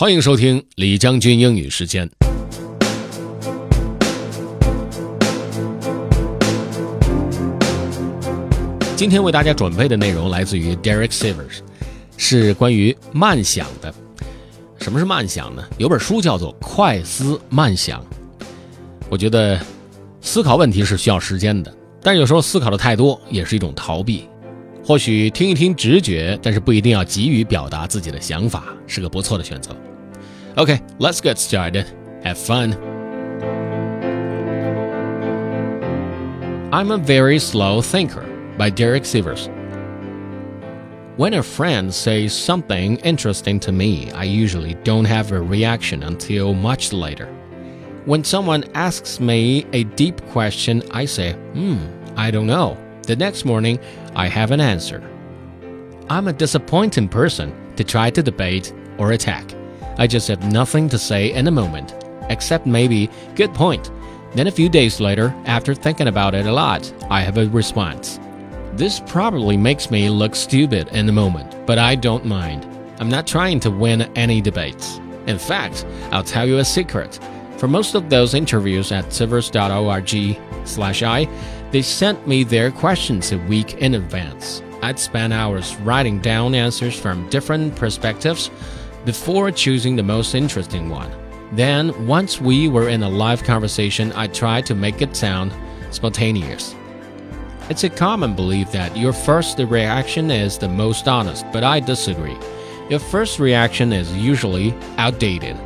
欢迎收听李将军英语时间。今天为大家准备的内容来自于 Derek Sivers，是关于慢想的。什么是慢想呢？有本书叫做《快思慢想》。我觉得思考问题是需要时间的，但有时候思考的太多也是一种逃避。或许听一听直觉，但是不一定要急于表达自己的想法，是个不错的选择。Okay, let's get started. Have fun. I'm a Very Slow Thinker by Derek Sivers. When a friend says something interesting to me, I usually don't have a reaction until much later. When someone asks me a deep question, I say, hmm, I don't know. The next morning, I have an answer. I'm a disappointing person to try to debate or attack. I just have nothing to say in a moment, except maybe, good point. Then a few days later, after thinking about it a lot, I have a response. This probably makes me look stupid in the moment, but I don't mind. I'm not trying to win any debates. In fact, I'll tell you a secret. For most of those interviews at sivers.org slash i, they sent me their questions a week in advance. I'd spend hours writing down answers from different perspectives before choosing the most interesting one. Then, once we were in a live conversation, I tried to make it sound spontaneous. It's a common belief that your first reaction is the most honest, but I disagree. Your first reaction is usually outdated.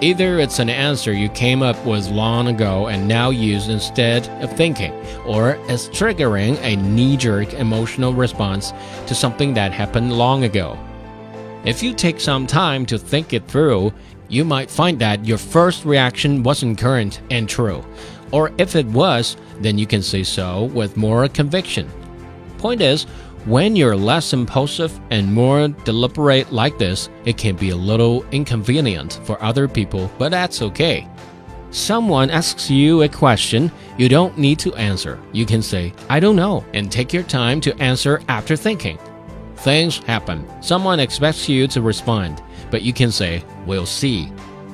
Either it's an answer you came up with long ago and now use instead of thinking, or it's triggering a knee jerk emotional response to something that happened long ago. If you take some time to think it through, you might find that your first reaction wasn't current and true. Or if it was, then you can say so with more conviction. Point is, when you're less impulsive and more deliberate like this, it can be a little inconvenient for other people, but that's okay. Someone asks you a question, you don't need to answer. You can say, I don't know, and take your time to answer after thinking. Things happen. Someone expects you to respond, but you can say, We'll see.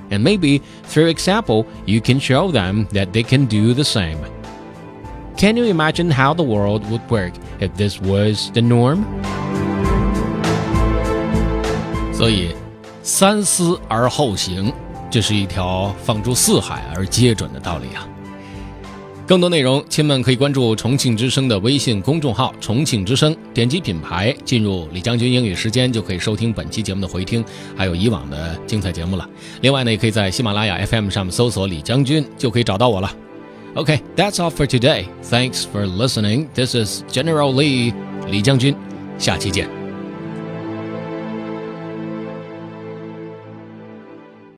And maybe, through example, you can show them that they can do the same. Can you imagine how the world would work if this was the norm? 所以，三思而后行，这是一条放诸四海而皆准的道理啊。 更多内容，亲们可以关注重庆之声的微信公众号“重庆之声”，点击品牌进入李将军英语时间，就可以收听本期节目的回听，还有以往的精彩节目了。另外呢，也可以在喜马拉雅 FM 上面搜索“李将军”，就可以找到我了。OK，that's all for today. Thanks for listening. This is General Lee 李将军，下期见。